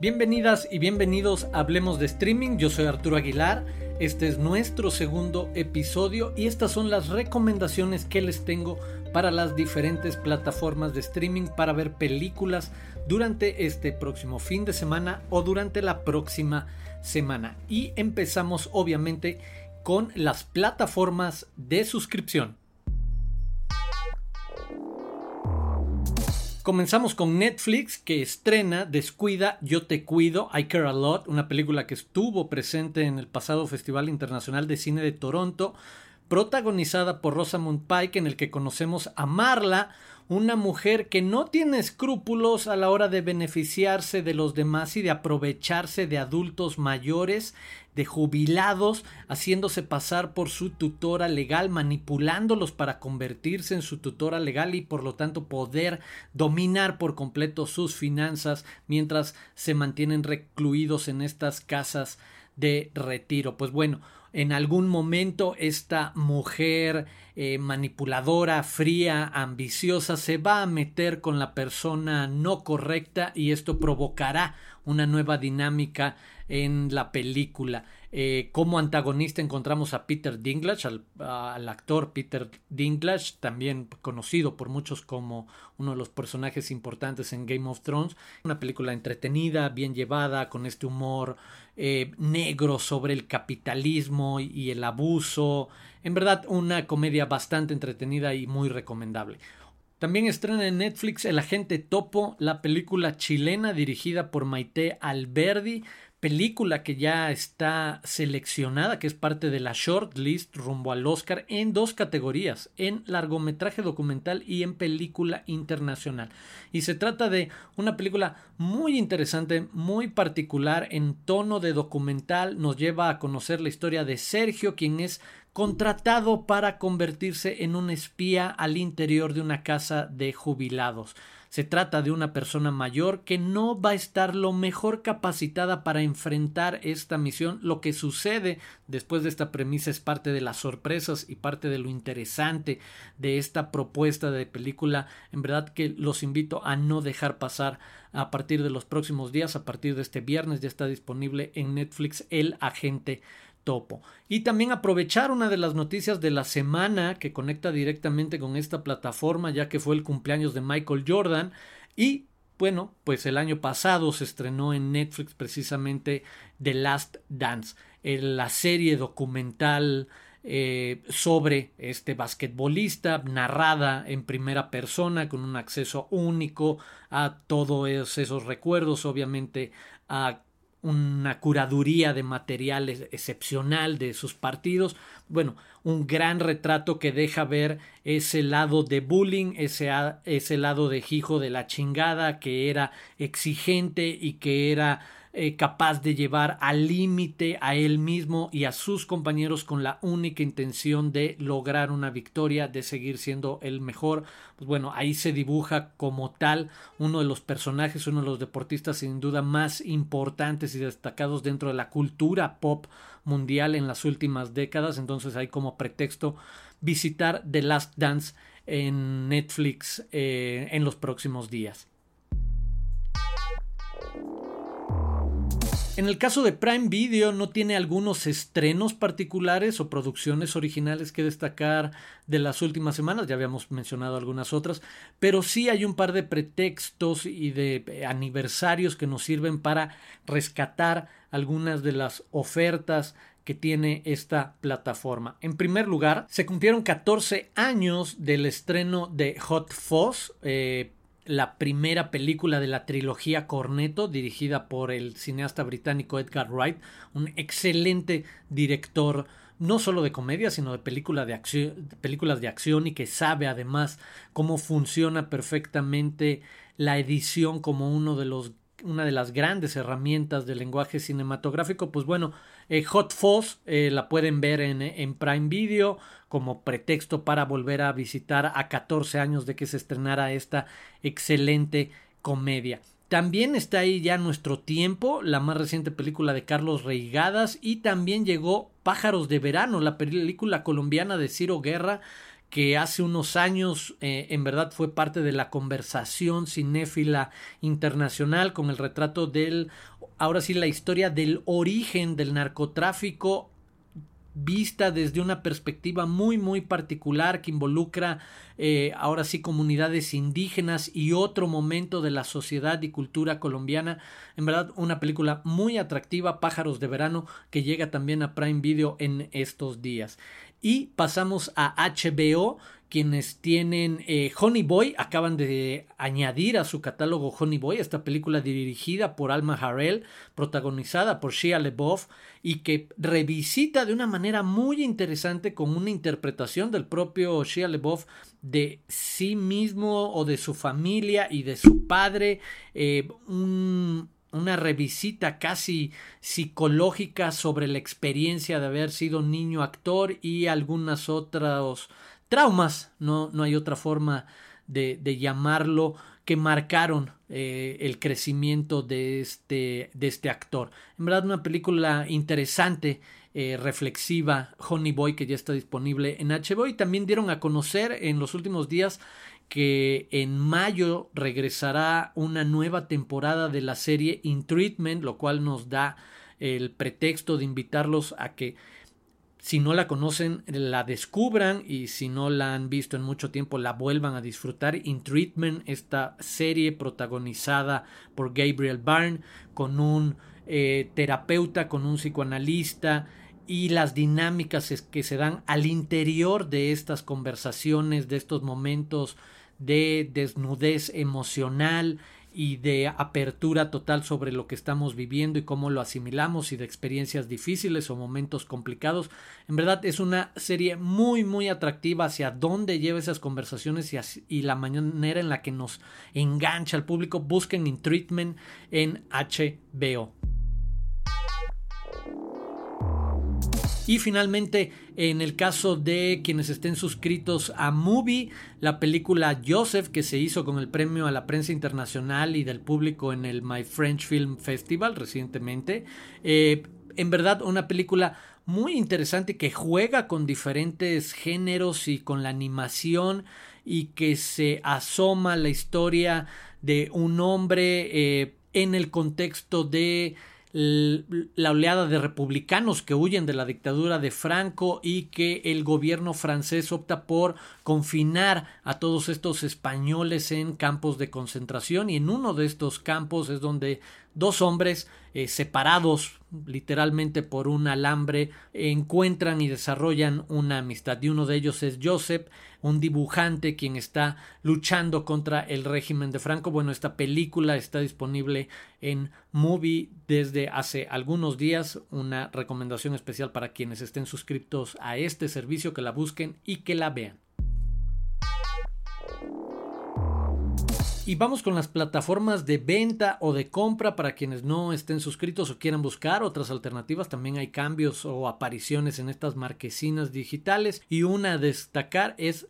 Bienvenidas y bienvenidos a Hablemos de Streaming, yo soy Arturo Aguilar, este es nuestro segundo episodio y estas son las recomendaciones que les tengo para las diferentes plataformas de streaming para ver películas durante este próximo fin de semana o durante la próxima semana. Y empezamos obviamente con las plataformas de suscripción. Comenzamos con Netflix que estrena Descuida, Yo Te Cuido, I Care a Lot, una película que estuvo presente en el pasado Festival Internacional de Cine de Toronto, protagonizada por Rosamund Pike, en el que conocemos a Marla, una mujer que no tiene escrúpulos a la hora de beneficiarse de los demás y de aprovecharse de adultos mayores, de jubilados, haciéndose pasar por su tutora legal, manipulándolos para convertirse en su tutora legal y por lo tanto poder dominar por completo sus finanzas mientras se mantienen recluidos en estas casas de retiro. Pues bueno, en algún momento esta mujer eh, manipuladora, fría, ambiciosa se va a meter con la persona no correcta y esto provocará una nueva dinámica en la película. Eh, como antagonista encontramos a Peter Dinklage, al, actor Peter Dinklage, también conocido por muchos como uno de los personajes importantes en Game of Thrones. Una película entretenida, bien llevada, con este humor eh, negro sobre el capitalismo y el abuso. En verdad, una comedia bastante entretenida y muy recomendable. También estrena en Netflix El Agente Topo, la película chilena dirigida por Maite Alberdi, película que ya está seleccionada, que es parte de la shortlist rumbo al Oscar en dos categorías, en largometraje documental y en película internacional. Y se trata de una película muy interesante, muy particular en tono de documental, nos lleva a conocer la historia de Sergio, quien es contratado para convertirse en un espía al interior de una casa de jubilados. Se trata de una persona mayor que no va a estar lo mejor capacitada para enfrentar esta misión. Lo que sucede después de esta premisa es parte de las sorpresas y parte de lo interesante de esta propuesta de película. En verdad que los invito a no dejar pasar a partir de los próximos días, a partir de este viernes ya está disponible en Netflix El Agente Y también aprovechar una de las noticias de la semana que conecta directamente con esta plataforma, ya que fue el cumpleaños de Michael Jordan. Y bueno, pues el año pasado se estrenó en Netflix precisamente The Last Dance, la serie documental eh, sobre este basquetbolista, narrada en primera persona, con un acceso único a todos esos recuerdos, obviamente a una curaduría de materiales excepcional de sus partidos. Bueno, un gran retrato que deja ver ese lado de bullying, ese, ese lado de hijo de la chingada, que era exigente y que era eh, capaz de llevar al límite a él mismo y a sus compañeros con la única intención de lograr una victoria, de seguir siendo el mejor. Pues bueno, ahí se dibuja como tal uno de los personajes, uno de los deportistas sin duda más importantes y destacados dentro de la cultura pop mundial en las últimas décadas. Entonces hay como pretexto visitar The Last Dance en Netflix eh, en los próximos días. En el caso de Prime Video no tiene algunos estrenos particulares o producciones originales que destacar de las últimas semanas, ya habíamos mencionado algunas otras, pero sí hay un par de pretextos y de eh, aniversarios que nos sirven para rescatar algunas de las ofertas que tiene esta plataforma. En primer lugar, se cumplieron 14 años del estreno de Hot Fuzz, eh, la primera película de la trilogía Corneto, dirigida por el cineasta británico Edgar Wright, un excelente director no solo de comedia, sino de, de películas de acción y que sabe además cómo funciona perfectamente la edición como uno de los una de las grandes herramientas del lenguaje cinematográfico, pues bueno, eh, Hot Fuzz eh, la pueden ver en, en, Prime Video como pretexto para volver a visitar a 14 años de que se estrenara esta excelente comedia. También está ahí ya nuestro tiempo, la más reciente película de Carlos Reigadas y también llegó Pájaros de Verano, la película colombiana de Ciro Guerra que hace unos años eh, en verdad fue parte de la conversación cinéfila internacional con el retrato del, ahora sí, la historia del origen del narcotráfico vista desde una perspectiva muy muy particular que involucra eh, ahora sí comunidades indígenas y otro momento de la sociedad y cultura colombiana. En verdad, una película muy atractiva, Pájaros de Verano, que llega también a Prime Video en estos días. Y pasamos a HBO quienes tienen eh, Honey Boy. Acaban de añadir a su catálogo Honey Boy, esta película dirigida por Alma Harrell, protagonizada por Shia LeBoff y que revisita de una manera muy interesante con una interpretación del propio Shia LeBoff de sí mismo o de su familia y de su padre, eh, una revisita casi psicológica sobre la experiencia de haber sido niño actor y algunas otras traumas, no, no hay otra forma de, de llamarlo, que marcaron eh, el crecimiento de este, de este actor. En verdad, una película interesante, eh, reflexiva, Honey Boy, que ya está disponible en HBO. Y también dieron a conocer en los últimos días que en mayo regresará una nueva temporada de la serie In Treatment, lo cual nos da el pretexto de invitarlos a que si no la conocen, la descubran y si no la han visto en mucho tiempo, la vuelvan a disfrutar. In Treatment, esta serie protagonizada por Gabriel Byrne, con un eh, terapeuta, con un psicoanalista y las dinámicas que se dan al interior de estas conversaciones, de estos momentos de desnudez emocional y de apertura total sobre lo que estamos viviendo y cómo lo asimilamos y de experiencias difíciles o momentos complicados. En verdad es una serie muy muy atractiva hacia dónde lleva esas conversaciones y, la manera en la que nos engancha al público. Busquen In Treatment en HBO. Y finalmente, en el caso de quienes estén suscritos a Movie, la película Joseph, que se hizo con el premio a la prensa internacional y del público en el My French Film Festival recientemente, eh, en verdad una película muy interesante que juega con diferentes géneros y con la animación y que se asoma la historia de un hombre eh, en el contexto de la oleada de republicanos que huyen de la dictadura de Franco y que el gobierno francés opta por confinar a todos estos españoles en campos de concentración. Y en uno de estos campos es donde dos hombres eh, separados literalmente por un alambre encuentran y desarrollan una amistad. Y uno de ellos es Joseph un dibujante quien está luchando contra el régimen de Franco. Bueno esta película está disponible en Movie desde hace algunos días. Una recomendación especial para quienes estén suscritos a este servicio que la busquen y que la vean Y vamos con las plataformas de venta o de compra para quienes no estén suscritos o quieran buscar otras alternativas. También hay cambios o apariciones en estas marquesinas digitales. Y una a destacar es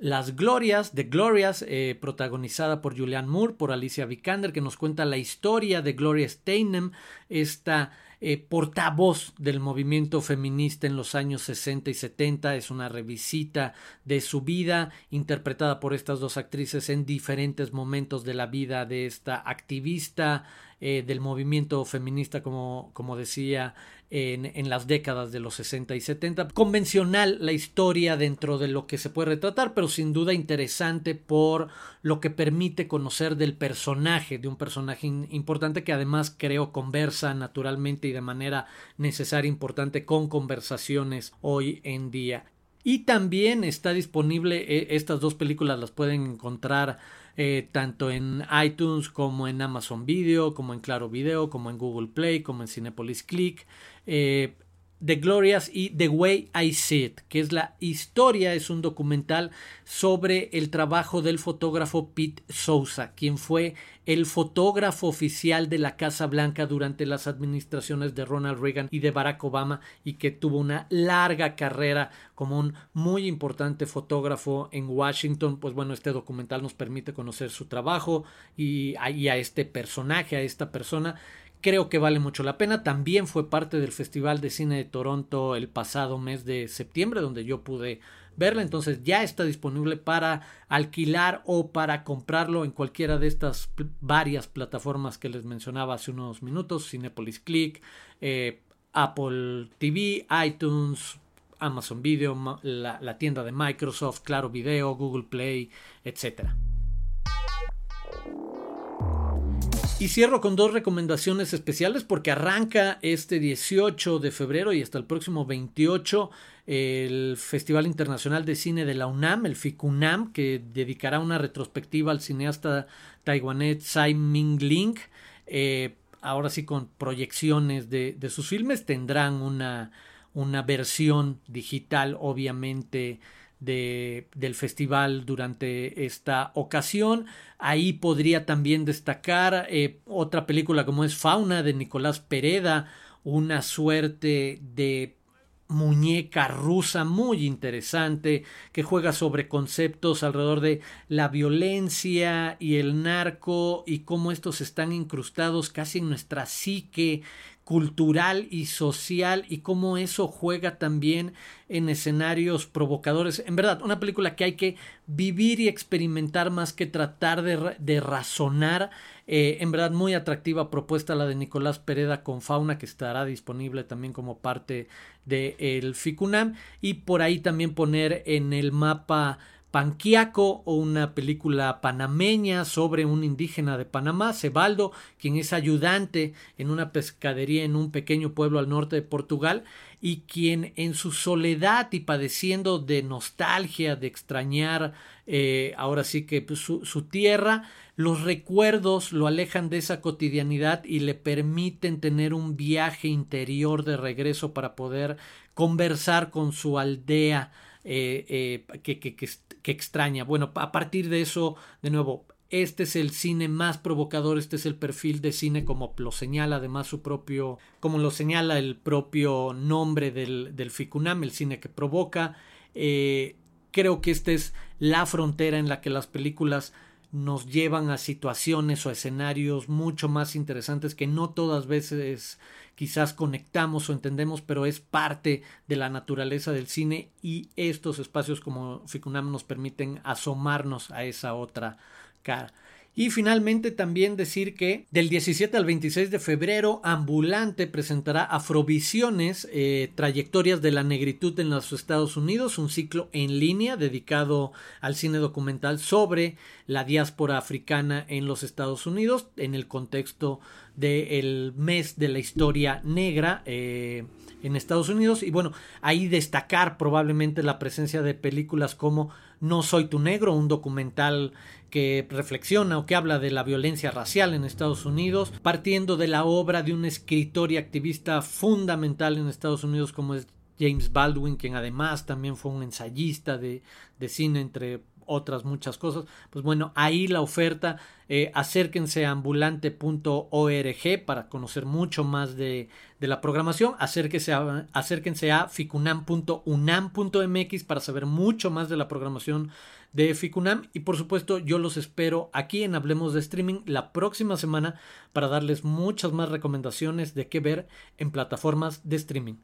las Glorias, de Glorias, eh, protagonizada por Julianne Moore, por Alicia Vikander, que nos cuenta la historia de Gloria Steinem, esta eh, portavoz del movimiento feminista en los años 60 y 70. Es una revisita de su vida, interpretada por estas dos actrices en diferentes momentos de la vida de esta activista eh, del movimiento feminista, como, como decía en, las décadas de los 60 y 70. Convencional la historia dentro de lo que se puede retratar, pero sin duda interesante por lo que permite conocer del personaje, de un personaje importante que además creo conversa naturalmente y de manera necesaria, importante con conversaciones hoy en día. Y también está disponible, eh, estas dos películas las pueden encontrar eh, tanto en iTunes como en Amazon Video, como en Claro Video, como en Google Play, como en Cinepolis Click. Eh, The Glorious y The Way I See It, que es la historia, es un documental sobre el trabajo del fotógrafo Pete Souza, quien fue el fotógrafo oficial de la Casa Blanca durante las administraciones de Ronald Reagan y de Barack Obama y que tuvo una larga carrera como un muy importante fotógrafo en Washington. Pues bueno, este documental nos permite conocer su trabajo y a este personaje, a esta persona creo que vale mucho la pena. También fue parte del Festival de Cine de Toronto el pasado mes de septiembre, donde yo pude verla. Entonces ya está disponible para alquilar o para comprarlo en cualquiera de estas varias plataformas que les mencionaba hace unos minutos. Cinepolis Click, eh, Apple TV, iTunes, Amazon Video, la, la tienda de Microsoft, Claro Video, Google Play, etcétera. Y cierro con dos recomendaciones especiales porque arranca este 18 de febrero y hasta el próximo 28 el Festival Internacional de Cine de la UNAM, el FICUNAM, que dedicará una retrospectiva al cineasta taiwanés Tsai Ming-ling. Eh, ahora sí con proyecciones de, de, sus filmes tendrán una, una versión digital obviamente de, del festival durante esta ocasión. Ahí podría también destacar eh, otra película como es Fauna de Nicolás Pereda, una suerte de muñeca rusa muy interesante que juega sobre conceptos alrededor de la violencia y el narco y cómo estos están incrustados casi en nuestra psique cultural y social y cómo eso juega también en escenarios provocadores. En verdad, una película que hay que vivir y experimentar más que tratar de, de razonar. Eh, en verdad, muy atractiva propuesta la de Nicolás Pereda con Fauna, que estará disponible también como parte del el FICUNAM. Y por ahí también poner en el mapa Panquiaco o una película panameña sobre un indígena de Panamá, Cebaldo, quien es ayudante en una pescadería en un pequeño pueblo al norte de Portugal y quien en su soledad y padeciendo de nostalgia, de extrañar eh, ahora sí que pues, su, su tierra, los recuerdos lo alejan de esa cotidianidad y le permiten tener un viaje interior de regreso para poder conversar con su aldea eh, eh, que, extraña. Bueno, a partir de eso, de nuevo, este es el cine más provocador, este es el perfil de cine como lo señala además su propio, como lo señala el propio nombre del, del Ficunam, el cine que provoca. Eh, creo que esta es la frontera en la que las películas nos llevan a situaciones o escenarios mucho más interesantes que no todas veces quizás conectamos o entendemos, pero es parte de la naturaleza del cine y estos espacios como Ficunam nos permiten asomarnos a esa otra cara. Y finalmente también decir que del 17 al 26 de febrero Ambulante presentará Afrovisiones, eh, trayectorias de la negritud en los Estados Unidos, un ciclo en línea dedicado al cine documental sobre la diáspora africana en los Estados Unidos en el contexto del mes de la historia negra. Eh, en Estados Unidos y bueno, ahí destacar probablemente la presencia de películas como No soy tu negro, un documental que reflexiona o que habla de la violencia racial en Estados Unidos, partiendo de la obra de un escritor y activista fundamental en Estados Unidos como es James Baldwin, quien además también fue un ensayista de, cine entre otras muchas cosas. Pues bueno, ahí la oferta, eh, acérquense a ambulante.org para conocer mucho más de, de la programación, acérquense acérquense a ficunam.unam.mx para saber mucho más de la programación de Ficunam y por supuesto yo los espero aquí en Hablemos de Streaming la próxima semana para darles muchas más recomendaciones de qué ver en plataformas de streaming.